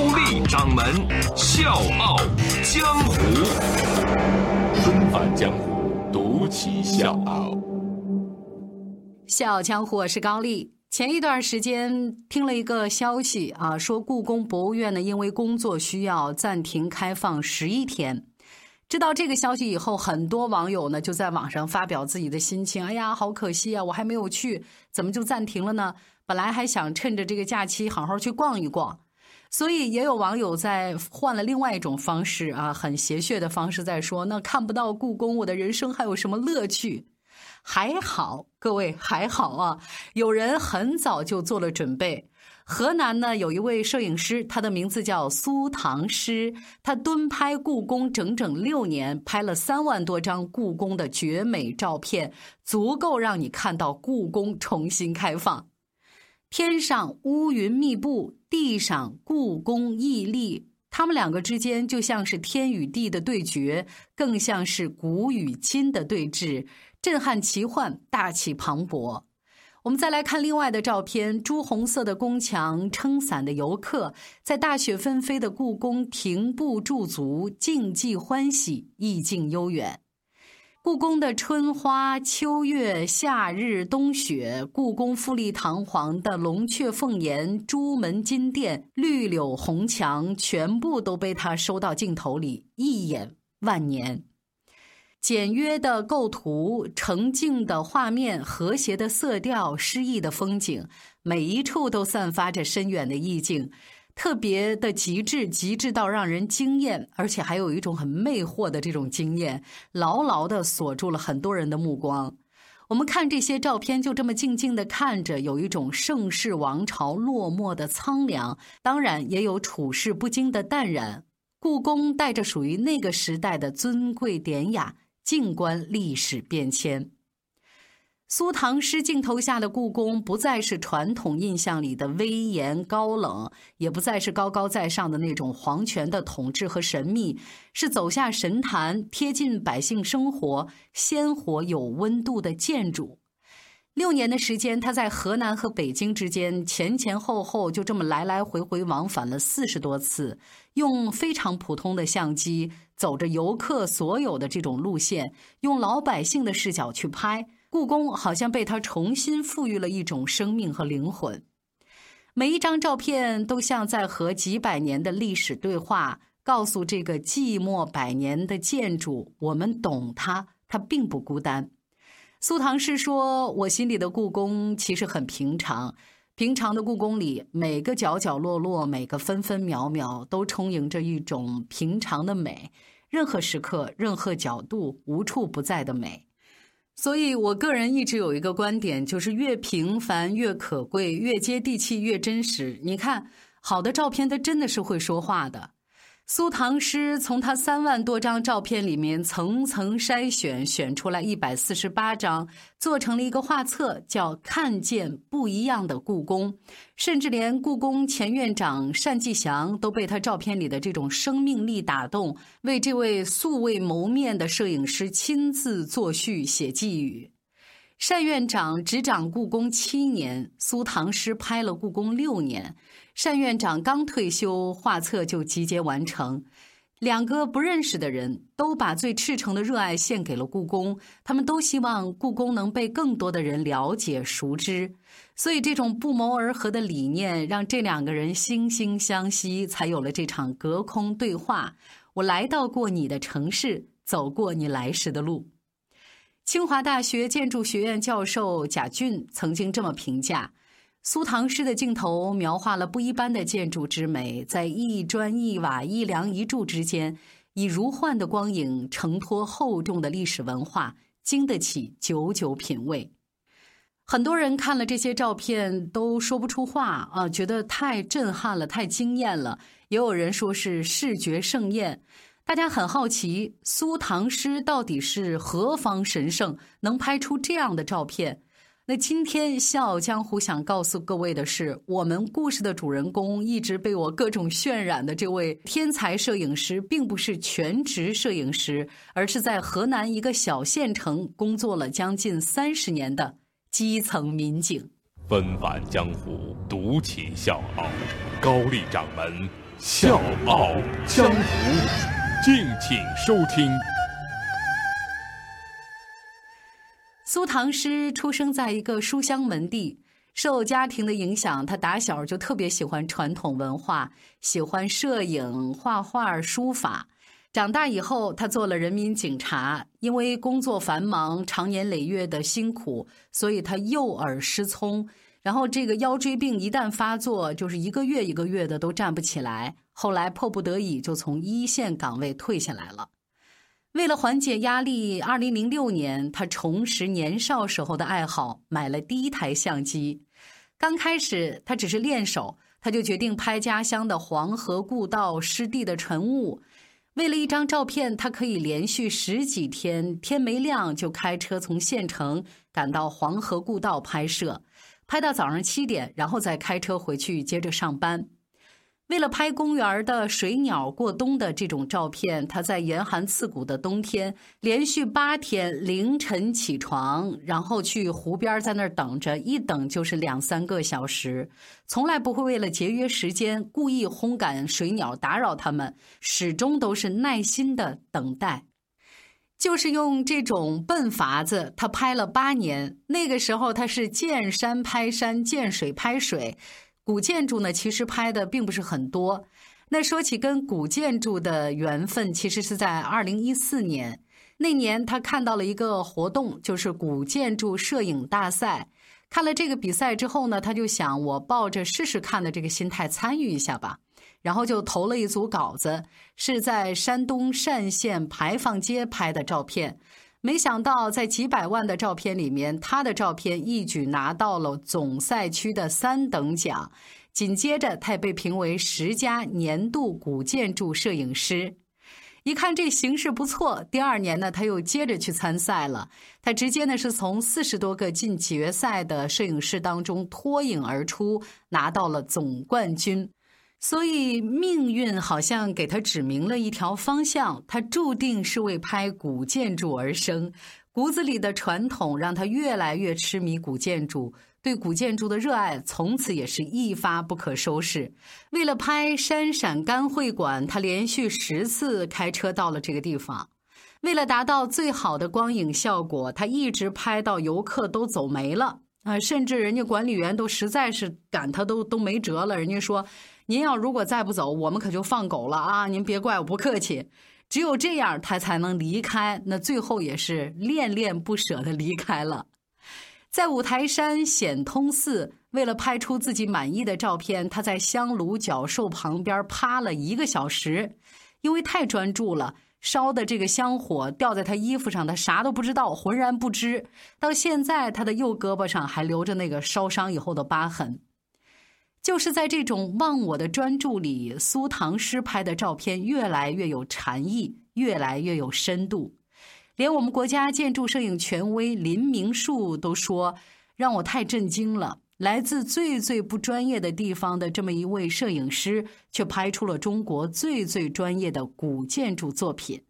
高丽掌门笑傲江湖，重返江湖，独骑笑傲。笑傲江湖，我是高丽。前一段时间听了一个消息啊，说故宫博物院呢，因为工作需要暂停开放十一天。知道这个消息以后，很多网友呢就在网上发表自己的心情。哎呀，好可惜啊，我还没有去，怎么就暂停了呢？本来还想趁着这个假期好好去逛一逛。所以也有网友在换了另外一种方式啊，很邪谑的方式在说：那看不到故宫，我的人生还有什么乐趣？还好，各位还好啊，有人很早就做了准备。河南呢有一位摄影师，他的名字叫苏唐诗，他蹲拍故宫整整六年，拍了三万多张故宫的绝美照片，足够让你看到故宫重新开放。天上乌云密布，地上故宫屹立，他们两个之间就像是天与地的对决，更像是古与今的对峙，震撼奇幻，大气磅礴。我们再来看另外的照片，朱红色的宫墙，撑伞的游客，在大雪纷飞的故宫停步驻足，静寂欢喜，意境悠远。故宫的春花秋月夏日冬雪，故宫富丽堂皇的龙雀凤檐、朱门金殿、绿柳红墙，全部都被他收到镜头里，一眼万年。简约的构图，澄净的画面，和谐的色调，诗意的风景，每一处都散发着深远的意境，特别的极致，极致到让人惊艳，而且还有一种很魅惑的这种惊艳，牢牢的锁住了很多人的目光。我们看这些照片，就这么静静的看着，有一种盛世王朝落寞的苍凉，当然也有处事不惊的淡然。故宫带着属于那个时代的尊贵典雅。静观历史变迁。苏唐诗镜头下的故宫，不再是传统印象里的威严高冷，也不再是高高在上的那种皇权的统治和神秘，是走下神坛、贴近百姓生活、鲜活有温度的建筑。六年的时间，他在河南和北京之间前前后后就这么来来回回往返了四十多次，用非常普通的相机，走着游客所有的这种路线，用老百姓的视角去拍故宫，好像被他重新赋予了一种生命和灵魂。每一张照片都像在和几百年的历史对话，告诉这个寂寞百年的建筑，我们懂它，它并不孤单。苏唐诗说：“我心里的故宫其实很平常，平常的故宫里，每个角角落落，每个分分秒秒，都充盈着一种平常的美。任何时刻，任何角度，无处不在的美。所以，我个人一直有一个观点，就是越平凡越可贵，越接地气越真实。你看，好的照片，它真的是会说话的。”苏唐诗从他三万多张照片里面层层筛选，选出来一百四十八张，做成了一个画册，叫《看见不一样的故宫》。甚至连故宫前院长单霁翔都被他照片里的这种生命力打动，为这位素未谋面的摄影师亲自作序写寄语。单院长执掌故宫七年，苏唐诗拍了故宫六年。单院长刚退休，画册就集结完成。两个不认识的人都把最赤诚的热爱献给了故宫，他们都希望故宫能被更多的人了解、熟知。所以，这种不谋而合的理念让这两个人惺惺相惜，才有了这场隔空对话。我来到过你的城市，走过你来时的路。清华大学建筑学院教授贾俊曾经这么评价。苏唐诗的镜头描画了不一般的建筑之美，在一砖一瓦、一梁一柱之间，以如幻的光影承托厚重的历史文化，经得起久久品味。很多人看了这些照片都说不出话啊，觉得太震撼了，太惊艳了。也有人说是视觉盛宴。大家很好奇，苏唐诗到底是何方神圣，能拍出这样的照片？那今天《笑傲江湖》想告诉各位的是，我们故事的主人公一直被我各种渲染的这位天才摄影师，并不是全职摄影师，而是在河南一个小县城工作了将近三十年的基层民警。纷繁江湖，独起笑傲，高丽掌门笑傲江湖，敬请收听。苏唐诗出生在一个书香门第，受家庭的影响，他打小就特别喜欢传统文化，喜欢摄影、画画、书法。长大以后，他做了人民警察，因为工作繁忙，长年累月的辛苦，所以他右耳失聪，然后这个腰椎病一旦发作，就是一个月一个月的都站不起来。后来迫不得已，就从一线岗位退下来了。为了缓解压力，二零零六年，他重拾年少时候的爱好，买了第一台相机。刚开始，他只是练手，他就决定拍家乡的黄河故道、湿地的晨雾。为了一张照片，他可以连续十几天，天没亮就开车从县城赶到黄河故道拍摄，拍到早上七点，然后再开车回去接着上班。为了拍公园的水鸟过冬的这种照片，他在严寒刺骨的冬天连续八天凌晨起床，然后去湖边在那儿等着，一等就是两三个小时，从来不会为了节约时间故意轰赶水鸟打扰它们，始终都是耐心的等待。就是用这种笨法子，他拍了八年。那个时候他是见山拍山，见水拍水。古建筑呢，其实拍的并不是很多。那说起跟古建筑的缘分，其实是在二零一四年那年，他看到了一个活动，就是古建筑摄影大赛。看了这个比赛之后呢，他就想，我抱着试试看的这个心态参与一下吧。然后就投了一组稿子，是在山东单县牌坊街拍的照片。没想到，在几百万的照片里面，他的照片一举拿到了总赛区的三等奖。紧接着，他也被评为十佳年度古建筑摄影师。一看这形势不错，第二年呢，他又接着去参赛了。他直接呢是从四十多个进决赛的摄影师当中脱颖而出，拿到了总冠军。所以命运好像给他指明了一条方向，他注定是为拍古建筑而生，骨子里的传统让他越来越痴迷古建筑，对古建筑的热爱从此也是一发不可收拾。为了拍山陕甘会馆，他连续十次开车到了这个地方，为了达到最好的光影效果，他一直拍到游客都走没了啊，甚至人家管理员都实在是赶他都都没辙了，人家说。您要如果再不走，我们可就放狗了啊！您别怪我不客气。只有这样，他才能离开。那最后也是恋恋不舍的离开了。在五台山显通寺，为了拍出自己满意的照片，他在香炉角兽旁边趴了一个小时，因为太专注了，烧的这个香火掉在他衣服上，他啥都不知道，浑然不知。到现在，他的右胳膊上还留着那个烧伤以后的疤痕。就是在这种忘我的专注里，苏唐诗拍的照片越来越有禅意，越来越有深度。连我们国家建筑摄影权威林明树都说，让我太震惊了。来自最最不专业的地方的这么一位摄影师，却拍出了中国最最专业的古建筑作品。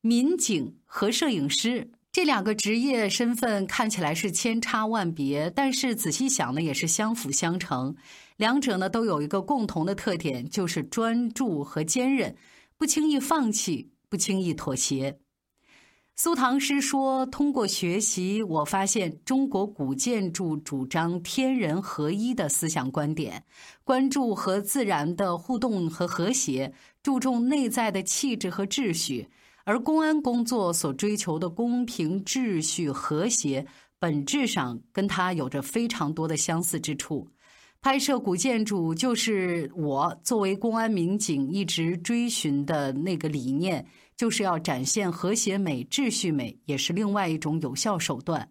民警和摄影师。这两个职业身份看起来是千差万别，但是仔细想呢，也是相辅相成。两者呢都有一个共同的特点，就是专注和坚韧，不轻易放弃，不轻易妥协。苏唐诗说：“通过学习，我发现中国古建筑主张天人合一的思想观点，关注和自然的互动和和谐，注重内在的气质和秩序。”而公安工作所追求的公平、秩序、和谐，本质上跟它有着非常多的相似之处。拍摄古建筑，就是我作为公安民警一直追寻的那个理念，就是要展现和谐美、秩序美，也是另外一种有效手段。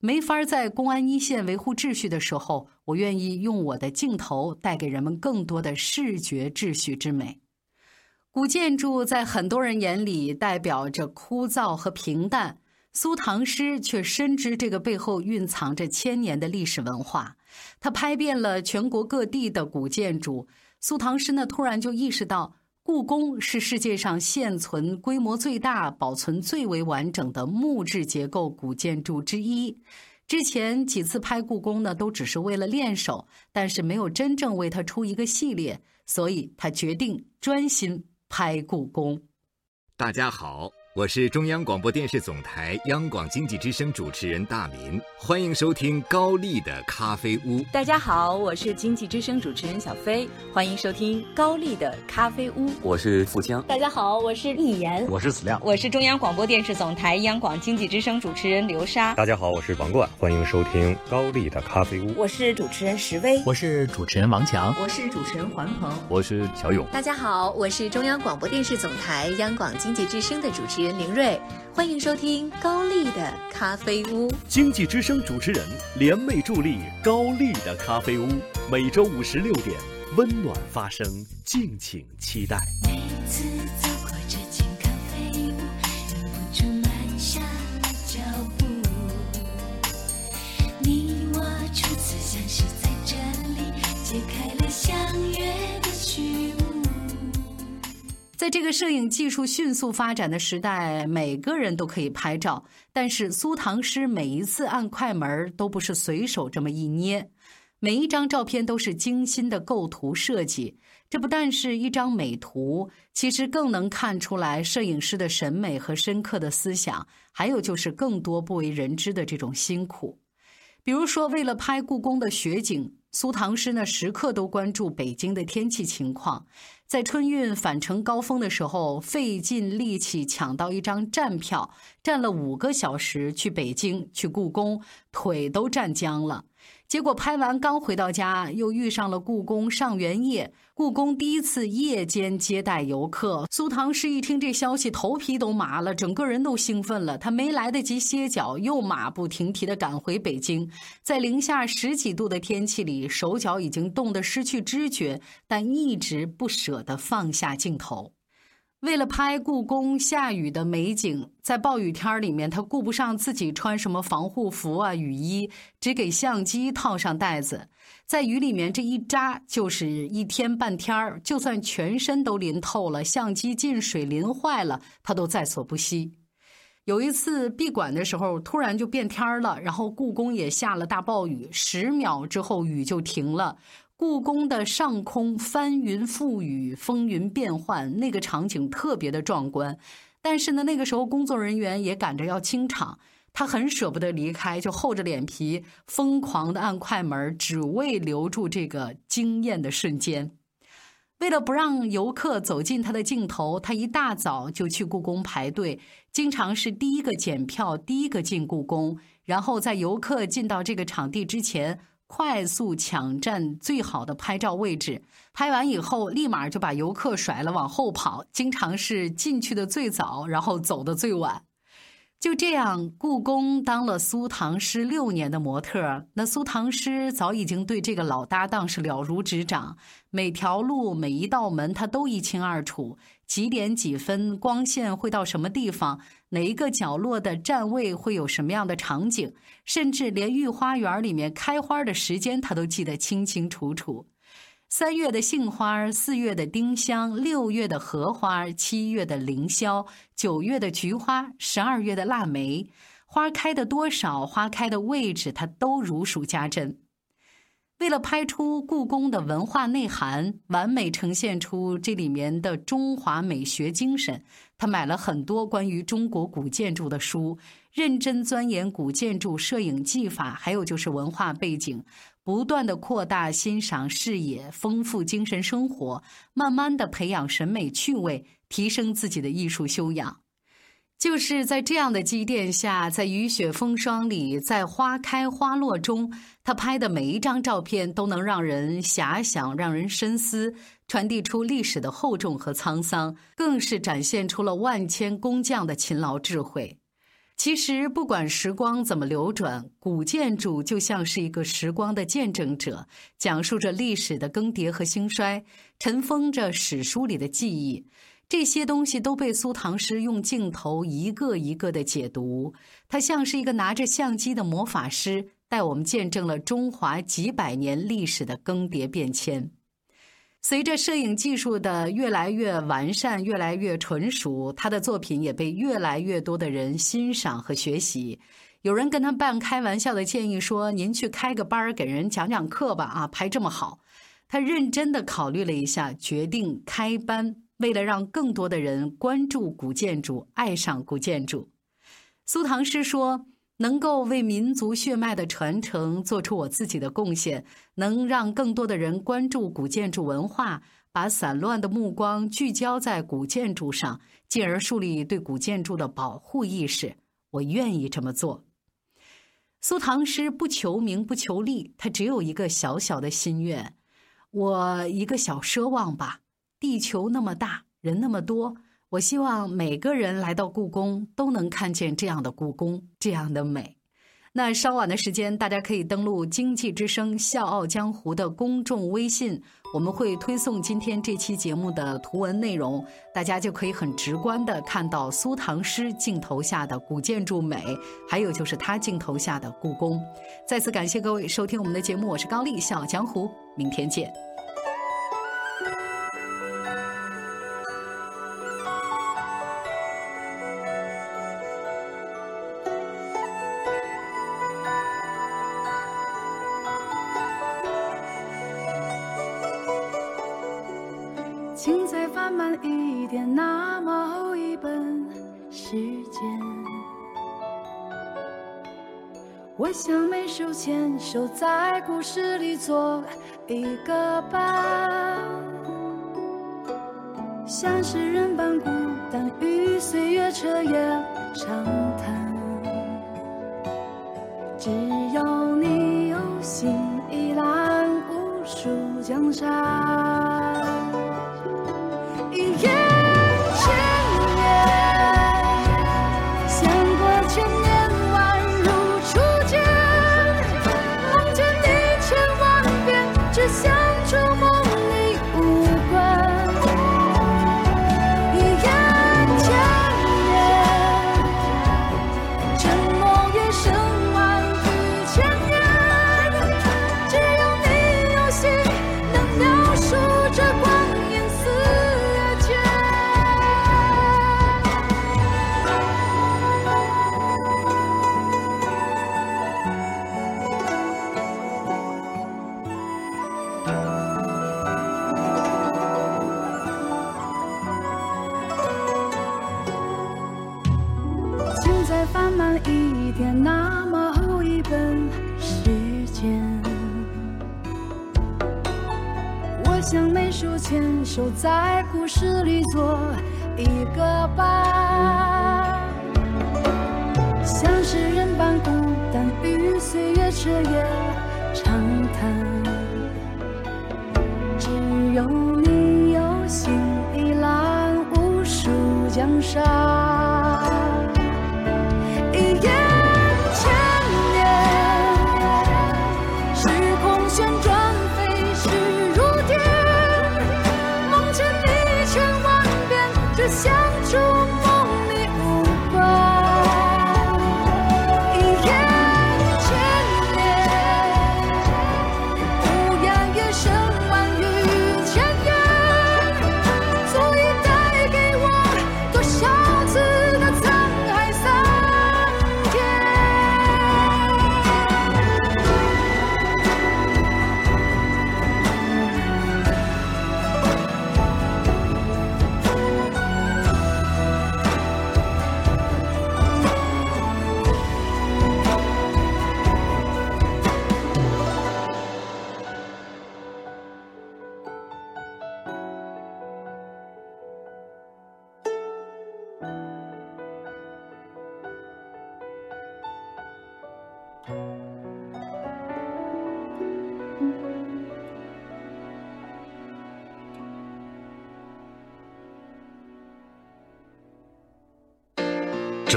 没法在公安一线维护秩序的时候，我愿意用我的镜头带给人们更多的视觉秩序之美。古建筑在很多人眼里代表着枯燥和平淡，苏唐诗却深知这个背后蕴藏着千年的历史文化。他拍遍了全国各地的古建筑，苏唐诗呢突然就意识到，故宫是世界上现存规模最大、保存最为完整的木质结构古建筑之一。之前几次拍故宫呢，都只是为了练手，但是没有真正为它出一个系列，所以他决定专心拍故宫。大家好。我是中央广播电视总台央广经济之声主持人大民，欢迎收听高丽的咖啡屋。大家好，我是经济之声主持人小飞，欢迎收听高丽的咖啡屋。我是富江。大家好，我是易言，我是子亮，我是中央广播电视总台央广经济之声主持人刘莎。大家好，我是王冠，欢迎收听高丽的咖啡屋。我是主持人石威，我是主持人王强，我是主持人环鹏，我是小勇。大家好，我是中央广播电视总台央广经济之声的主持人林瑞。欢迎收听高丽的咖啡屋。经济之声主持人联袂助力高丽的咖啡屋，每周五十六点温暖发声，敬请期待。每次在这个摄影技术迅速发展的时代，每个人都可以拍照。但是苏唐诗每一次按快门都不是随手这么一捏，每一张照片都是精心的构图设计。这不但是一张美图，其实更能看出来摄影师的审美和深刻的思想，还有就是更多不为人知的这种辛苦。比如说，为了拍故宫的雪景，苏唐诗呢时刻都关注北京的天气情况。在春运返程高峰的时候，费尽力气抢到一张站票，站了五个小时去北京去故宫，腿都站僵了。结果拍完刚回到家，又遇上了故宫上元夜。故宫第一次夜间接待游客，苏唐诗一听这消息，头皮都麻了，整个人都兴奋了。他没来得及歇脚，又马不停蹄地赶回北京。在零下十几度的天气里，手脚已经冻得失去知觉，但一直不舍得放下镜头。为了拍故宫下雨的美景，在暴雨天里面，他顾不上自己穿什么防护服啊、雨衣，只给相机套上袋子，在雨里面这一扎就是一天半天儿，就算全身都淋透了，相机进水淋坏了，他都在所不惜。有一次闭馆的时候，突然就变天了，然后故宫也下了大暴雨，十秒之后雨就停了。故宫的上空翻云覆雨，风云变幻，那个场景特别的壮观。但是呢，那个时候工作人员也赶着要清场，他很舍不得离开，就厚着脸皮疯狂的按快门，只为留住这个惊艳的瞬间。为了不让游客走进他的镜头，他一大早就去故宫排队，经常是第一个检票，第一个进故宫，然后在游客进到这个场地之前。快速抢占最好的拍照位置，拍完以后立马就把游客甩了往后跑，经常是进去的最早，然后走的最晚。就这样，故宫当了苏唐诗六年的模特，那苏唐诗早已经对这个老搭档是了如指掌，每条路每一道门他都一清二楚，几点几分光线会到什么地方，哪一个角落的站位会有什么样的场景，甚至连御花园里面开花的时间他都记得清清楚楚。三月的杏花，四月的丁香，六月的荷花，七月的凌霄，九月的菊花，十二月的腊梅，花开的多少，花开的位置，他都如数家珍。为了拍出故宫的文化内涵，完美呈现出这里面的中华美学精神，他买了很多关于中国古建筑的书，认真钻研古建筑摄影技法，还有就是文化背景。不断的扩大欣赏视野，丰富精神生活，慢慢的培养审美趣味，提升自己的艺术修养。就是在这样的积淀下，在雨雪风霜里，在花开花落中，他拍的每一张照片都能让人遐想，让人深思，传递出历史的厚重和沧桑，更是展现出了万千工匠的勤劳智慧。其实，不管时光怎么流转，古建筑就像是一个时光的见证者，讲述着历史的更迭和兴衰，尘封着史书里的记忆。这些东西都被苏唐诗用镜头一个一个的解读，他像是一个拿着相机的魔法师，带我们见证了中华几百年历史的更迭变迁。随着摄影技术的越来越完善、越来越纯熟，他的作品也被越来越多的人欣赏和学习。有人跟他半开玩笑的建议说：“您去开个班给人讲讲课吧，啊，拍这么好。”他认真的考虑了一下，决定开班。为了让更多的人关注古建筑、爱上古建筑，苏唐诗说：“能够为民族血脉的传承做出我自己的贡献，能让更多的人关注古建筑文化，把散乱的目光聚焦在古建筑上，进而树立对古建筑的保护意识。我愿意这么做。”苏唐诗不求名，不求利，他只有一个小小的心愿，我一个小奢望吧。地球那么大，人那么多，我希望每个人来到故宫都能看见这样的故宫，这样的美。那稍晚的时间，大家可以登录《经济之声·笑傲江湖》的公众微信，我们会推送今天这期节目的图文内容，大家就可以很直观的看到苏唐诗镜头下的古建筑美，还有就是他镜头下的故宫。再次感谢各位收听我们的节目，我是高丽，笑傲江湖，明天见。时间。我想每手牵手在故事里做一个伴，像诗人般孤单，与岁月彻夜长谈。只有你有心，一览无数江山。触摸。一本时间，我想每束牵手在故事里做一个伴，像诗人般孤单，与岁月彻夜长谈。只有你有心，一览无数江山。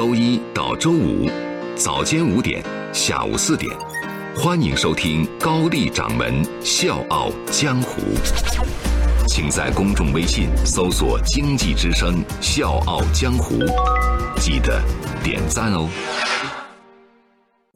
周一到周五，早间五点，下午四点，欢迎收听高丽掌门笑傲江湖。请在公众微信搜索“经济之声笑傲江湖”，记得点赞哦。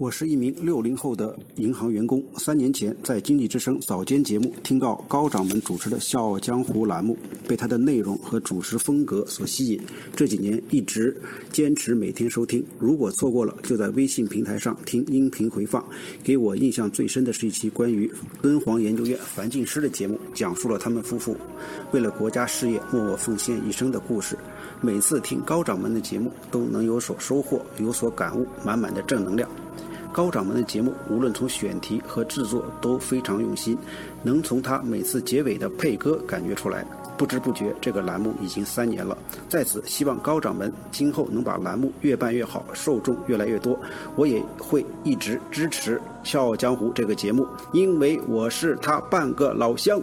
我是一名六零后的银行员工。三年前，在经济之声早间节目听到高掌门主持的《笑傲江湖》栏目，被他的内容和主持风格所吸引。这几年一直坚持每天收听，如果错过了，就在微信平台上听音频回放。给我印象最深的是一期关于敦煌研究院樊静诗的节目，讲述了他们夫妇为了国家事业默默奉献一生的故事。每次听高掌门的节目，都能有所收获，有所感悟，满满的正能量。高掌门的节目，无论从选题和制作都非常用心，能从他每次结尾的配歌感觉出来。不知不觉，这个栏目已经三年了。在此，希望高掌门今后能把栏目越办越好，受众越来越多。我也会一直支持《笑傲江湖》这个节目，因为我是他半个老乡。